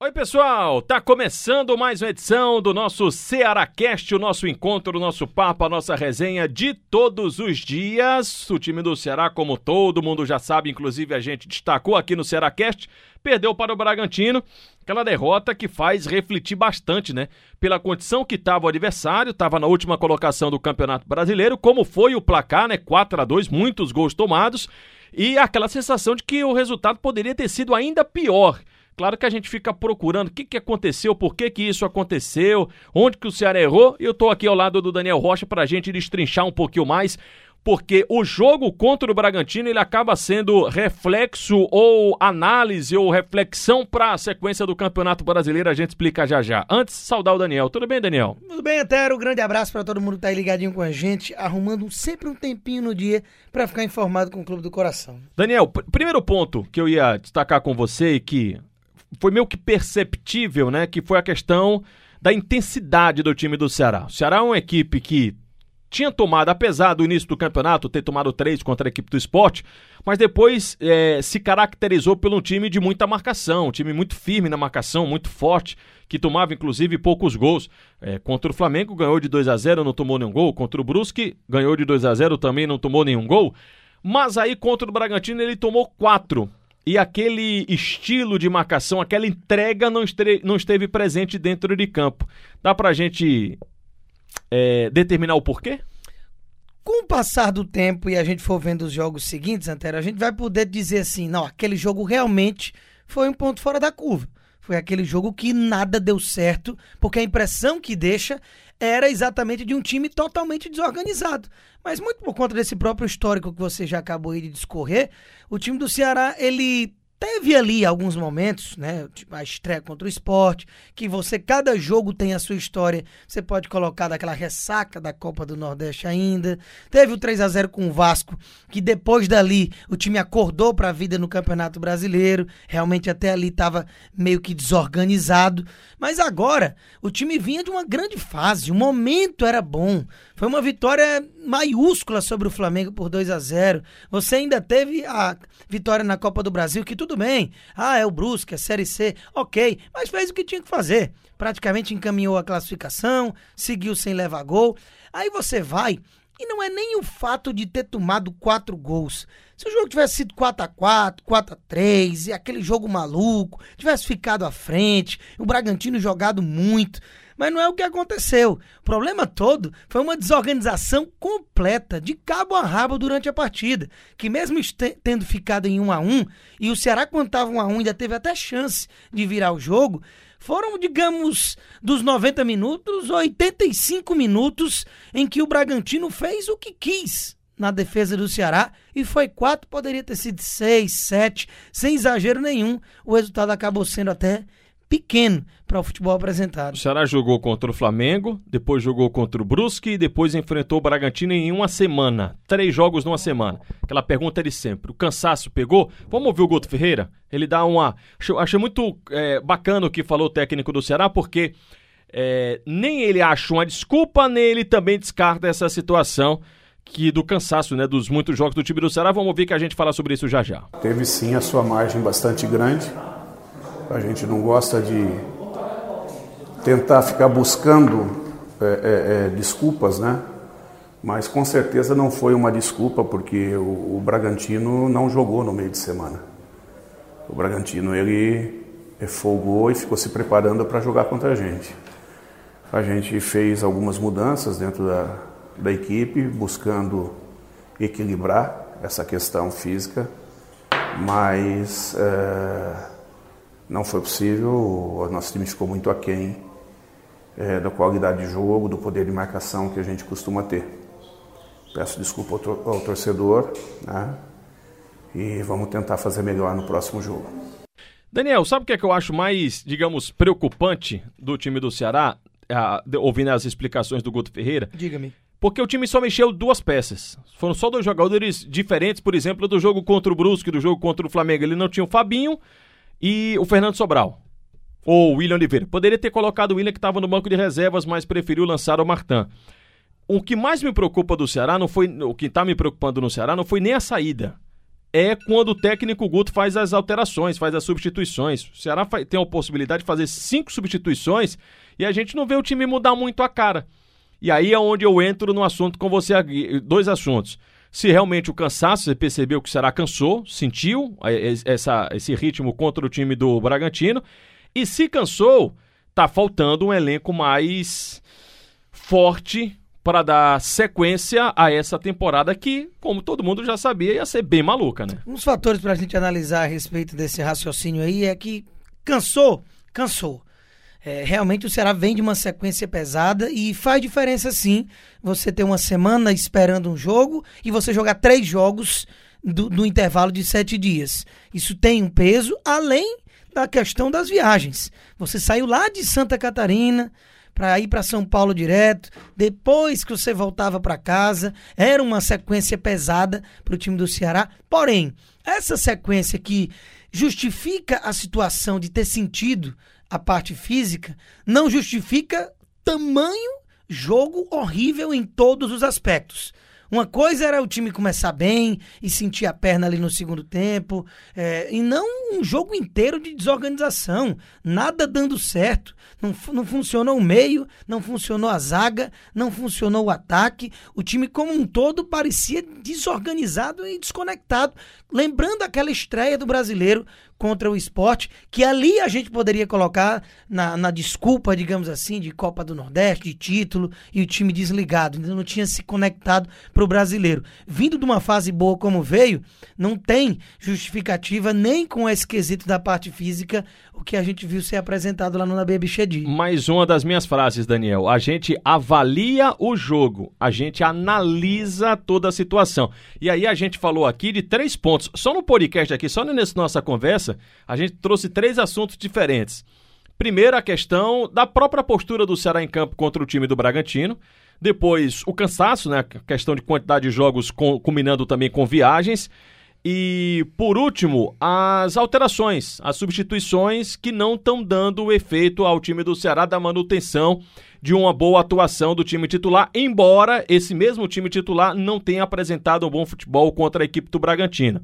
Oi, pessoal! Tá começando mais uma edição do nosso Cearacast, o nosso encontro, o nosso papo, a nossa resenha de todos os dias. O time do Ceará, como todo mundo já sabe, inclusive a gente destacou aqui no Cearacast, perdeu para o Bragantino. Aquela derrota que faz refletir bastante, né? Pela condição que estava o adversário, estava na última colocação do Campeonato Brasileiro, como foi o placar, né? 4 a 2 muitos gols tomados, e aquela sensação de que o resultado poderia ter sido ainda pior. Claro que a gente fica procurando o que, que aconteceu, por que, que isso aconteceu, onde que o Ceará errou, e eu estou aqui ao lado do Daniel Rocha para a gente destrinchar um pouquinho mais porque o jogo contra o Bragantino ele acaba sendo reflexo ou análise ou reflexão para a sequência do Campeonato Brasileiro. A gente explica já já. Antes, saudar o Daniel. Tudo bem, Daniel? Tudo bem, Etero. Um grande abraço para todo mundo que tá aí ligadinho com a gente, arrumando sempre um tempinho no dia para ficar informado com o Clube do Coração. Daniel, primeiro ponto que eu ia destacar com você e que foi meio que perceptível, né, que foi a questão da intensidade do time do Ceará. O Ceará é uma equipe que tinha tomado, apesar do início do campeonato ter tomado três contra a equipe do esporte, mas depois é, se caracterizou por um time de muita marcação, um time muito firme na marcação, muito forte, que tomava inclusive poucos gols. É, contra o Flamengo ganhou de 2 a 0 não tomou nenhum gol. Contra o Brusque ganhou de 2 a 0 também não tomou nenhum gol. Mas aí contra o Bragantino ele tomou quatro. E aquele estilo de marcação, aquela entrega não, estre não esteve presente dentro de campo. Dá pra gente é, determinar o porquê? Com o passar do tempo e a gente for vendo os jogos seguintes, Antero, a gente vai poder dizer assim: não, aquele jogo realmente foi um ponto fora da curva. Foi aquele jogo que nada deu certo, porque a impressão que deixa era exatamente de um time totalmente desorganizado. Mas muito por conta desse próprio histórico que você já acabou de discorrer, o time do Ceará, ele Teve ali alguns momentos, né? Tipo, a estreia contra o esporte, que você, cada jogo tem a sua história. Você pode colocar daquela ressaca da Copa do Nordeste ainda. Teve o 3 a 0 com o Vasco, que depois dali o time acordou para a vida no Campeonato Brasileiro. Realmente até ali estava meio que desorganizado. Mas agora o time vinha de uma grande fase, o momento era bom. Foi uma vitória maiúscula sobre o Flamengo por 2 a 0. Você ainda teve a vitória na Copa do Brasil, que tudo bem. Ah, é o Brusque, é Série C, ok. Mas fez o que tinha que fazer. Praticamente encaminhou a classificação, seguiu sem levar gol. Aí você vai e não é nem o fato de ter tomado quatro gols. Se o jogo tivesse sido 4 a 4 4 a 3 e aquele jogo maluco, tivesse ficado à frente, o Bragantino jogado muito, mas não é o que aconteceu. O problema todo foi uma desorganização completa, de cabo a rabo durante a partida, que mesmo tendo ficado em 1 a 1 e o Ceará estava 1 a 1 ainda teve até chance de virar o jogo, foram, digamos, dos 90 minutos, 85 minutos em que o Bragantino fez o que quis na defesa do Ceará e foi quatro, poderia ter sido seis, sete, sem exagero nenhum. O resultado acabou sendo até pequeno para o futebol apresentado. O Ceará jogou contra o Flamengo, depois jogou contra o Brusque e depois enfrentou o Bragantino em uma semana. Três jogos numa semana. Aquela pergunta de sempre. O cansaço pegou? Vamos ouvir o Guto Ferreira? Ele dá uma. Achei muito é, bacana o que falou o técnico do Ceará, porque é, nem ele acha uma desculpa, nem ele também descarta essa situação que do cansaço, né, dos muitos jogos do time do Ceará. Vamos ouvir que a gente fala sobre isso já já. Teve sim a sua margem bastante grande. A gente não gosta de tentar ficar buscando é, é, é, desculpas, né? Mas com certeza não foi uma desculpa porque o, o, Bragantino não jogou no meio de semana. O Bragantino ele folgou e ficou se preparando para jogar contra a gente. A gente fez algumas mudanças dentro da, da equipe, buscando equilibrar essa questão física, mas é, não foi possível. O nosso time ficou muito aquém é, da qualidade de jogo, do poder de marcação que a gente costuma ter. Peço desculpa ao, ao torcedor né? e vamos tentar fazer melhor no próximo jogo. Daniel, sabe o que é que eu acho mais, digamos, preocupante do time do Ceará, ah, ouvindo as explicações do Guto Ferreira? Diga-me. Porque o time só mexeu duas peças. Foram só dois jogadores diferentes, por exemplo, do jogo contra o Brusque, do jogo contra o Flamengo. Ele não tinha o Fabinho e o Fernando Sobral. Ou o William Oliveira. Poderia ter colocado o William que estava no banco de reservas, mas preferiu lançar o Martin. O que mais me preocupa do Ceará não foi. O que está me preocupando no Ceará não foi nem a saída. É quando o técnico Guto faz as alterações, faz as substituições. O Ceará tem a possibilidade de fazer cinco substituições e a gente não vê o time mudar muito a cara. E aí é onde eu entro no assunto com você, dois assuntos. Se realmente o cansaço, você percebeu que o Ceará cansou, sentiu essa, esse ritmo contra o time do Bragantino. E se cansou, tá faltando um elenco mais forte para dar sequência a essa temporada que, como todo mundo já sabia, ia ser bem maluca, né? Um dos fatores para a gente analisar a respeito desse raciocínio aí é que cansou, cansou. É, realmente o Ceará vem de uma sequência pesada e faz diferença sim você ter uma semana esperando um jogo e você jogar três jogos do, no intervalo de sete dias. Isso tem um peso, além da questão das viagens. Você saiu lá de Santa Catarina, para ir para São Paulo direto. Depois que você voltava para casa, era uma sequência pesada para o time do Ceará. Porém, essa sequência que justifica a situação de ter sentido a parte física, não justifica tamanho jogo horrível em todos os aspectos. Uma coisa era o time começar bem e sentir a perna ali no segundo tempo, é, e não um jogo inteiro de desorganização, nada dando certo. Não, não funcionou o meio, não funcionou a zaga, não funcionou o ataque. O time como um todo parecia desorganizado e desconectado. Lembrando aquela estreia do brasileiro contra o esporte, que ali a gente poderia colocar na, na desculpa, digamos assim, de Copa do Nordeste, de título, e o time desligado, ainda não tinha se conectado para o brasileiro. Vindo de uma fase boa como veio, não tem justificativa nem com esse quesito da parte física, o que a gente viu ser apresentado lá no Nabe Bichedi. Mais uma das minhas frases, Daniel. A gente avalia o jogo, a gente analisa toda a situação. E aí a gente falou aqui de três pontos. Só no podcast aqui, só nessa nossa conversa, a gente trouxe três assuntos diferentes. Primeiro, a questão da própria postura do Ceará em campo contra o time do Bragantino. Depois, o cansaço, né? Questão de quantidade de jogos com, combinando também com viagens. E, por último, as alterações, as substituições que não estão dando efeito ao time do Ceará da manutenção de uma boa atuação do time titular, embora esse mesmo time titular não tenha apresentado um bom futebol contra a equipe do Bragantino.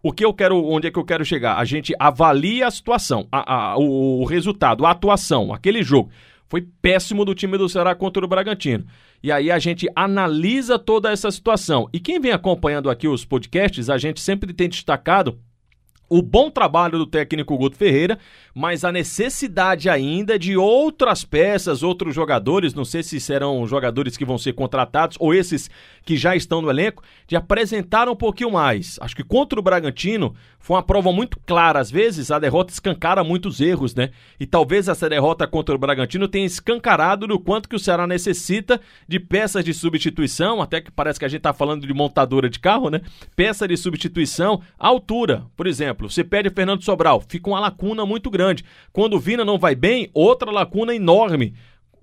O que eu quero, onde é que eu quero chegar? A gente avalia a situação, a, a, o, o resultado, a atuação, aquele jogo. Foi péssimo do time do Ceará contra o Bragantino. E aí a gente analisa toda essa situação. E quem vem acompanhando aqui os podcasts, a gente sempre tem destacado o bom trabalho do técnico Guto Ferreira, mas a necessidade ainda de outras peças, outros jogadores, não sei se serão jogadores que vão ser contratados ou esses que já estão no elenco, de apresentar um pouquinho mais. Acho que contra o Bragantino foi uma prova muito clara. Às vezes a derrota escancara muitos erros, né? E talvez essa derrota contra o Bragantino tenha escancarado do quanto que o Ceará necessita de peças de substituição, até que parece que a gente tá falando de montadora de carro, né? Peça de substituição, altura, por exemplo. Você pede Fernando Sobral, fica uma lacuna muito grande. Quando o Vina não vai bem, outra lacuna enorme.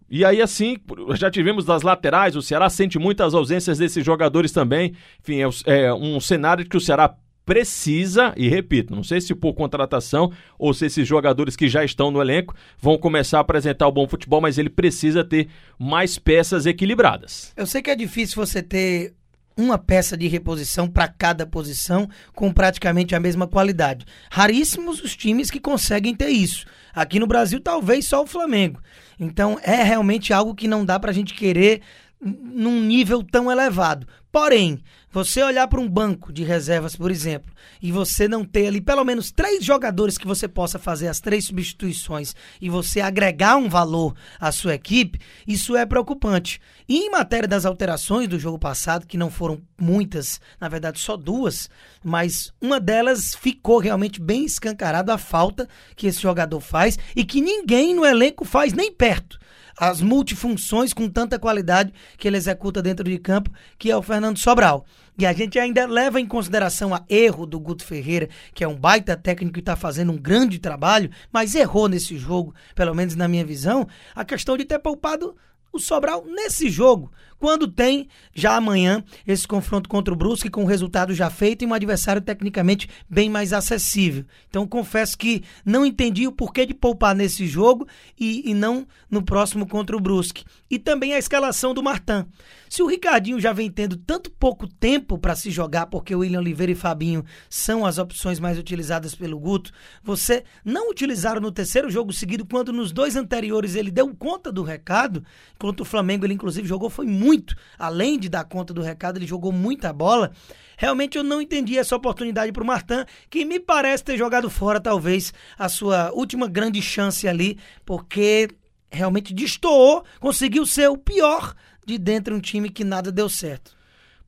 E aí, assim, já tivemos das laterais, o Ceará sente muitas ausências desses jogadores também. Enfim, é, é um cenário que o Ceará precisa, e repito, não sei se por contratação ou se esses jogadores que já estão no elenco vão começar a apresentar o bom futebol, mas ele precisa ter mais peças equilibradas. Eu sei que é difícil você ter uma peça de reposição para cada posição com praticamente a mesma qualidade. Raríssimos os times que conseguem ter isso. Aqui no Brasil, talvez só o Flamengo. Então, é realmente algo que não dá para a gente querer num nível tão elevado. Porém, você olhar para um banco de reservas, por exemplo, e você não ter ali pelo menos três jogadores que você possa fazer as três substituições e você agregar um valor à sua equipe, isso é preocupante. E em matéria das alterações do jogo passado, que não foram muitas, na verdade só duas, mas uma delas ficou realmente bem escancarado a falta que esse jogador faz e que ninguém no elenco faz nem perto as multifunções com tanta qualidade que ele executa dentro de campo, que é o Fernando Sobral. E a gente ainda leva em consideração a erro do Guto Ferreira, que é um baita técnico que está fazendo um grande trabalho, mas errou nesse jogo, pelo menos na minha visão, a questão de ter poupado o Sobral nesse jogo, quando tem já amanhã esse confronto contra o Brusque com o resultado já feito e um adversário tecnicamente bem mais acessível. Então confesso que não entendi o porquê de poupar nesse jogo e, e não no próximo contra o Brusque. E também a escalação do Martin. Se o Ricardinho já vem tendo tanto pouco tempo para se jogar, porque o William Oliveira e Fabinho são as opções mais utilizadas pelo Guto, você não utilizaram no terceiro jogo seguido, quando nos dois anteriores ele deu conta do recado, contra o Flamengo ele inclusive jogou foi muito, além de dar conta do recado, ele jogou muita bola. Realmente eu não entendi essa oportunidade para o Martin, que me parece ter jogado fora talvez a sua última grande chance ali, porque realmente destoou, conseguiu ser o pior de dentro de um time que nada deu certo.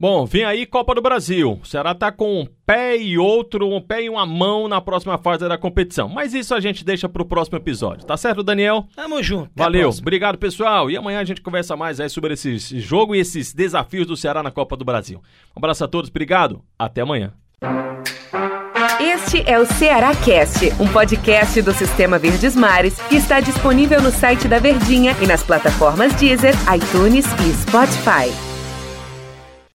Bom, vem aí Copa do Brasil. O Ceará tá com um pé e outro, um pé e uma mão na próxima fase da competição. Mas isso a gente deixa pro próximo episódio. Tá certo, Daniel? Tamo junto. Valeu. Obrigado, pessoal. E amanhã a gente conversa mais aí sobre esse jogo e esses desafios do Ceará na Copa do Brasil. Um abraço a todos, obrigado. Até amanhã. Este é o Ceará Cast, um podcast do Sistema Verdes Mares que está disponível no site da Verdinha e nas plataformas Deezer, iTunes e Spotify.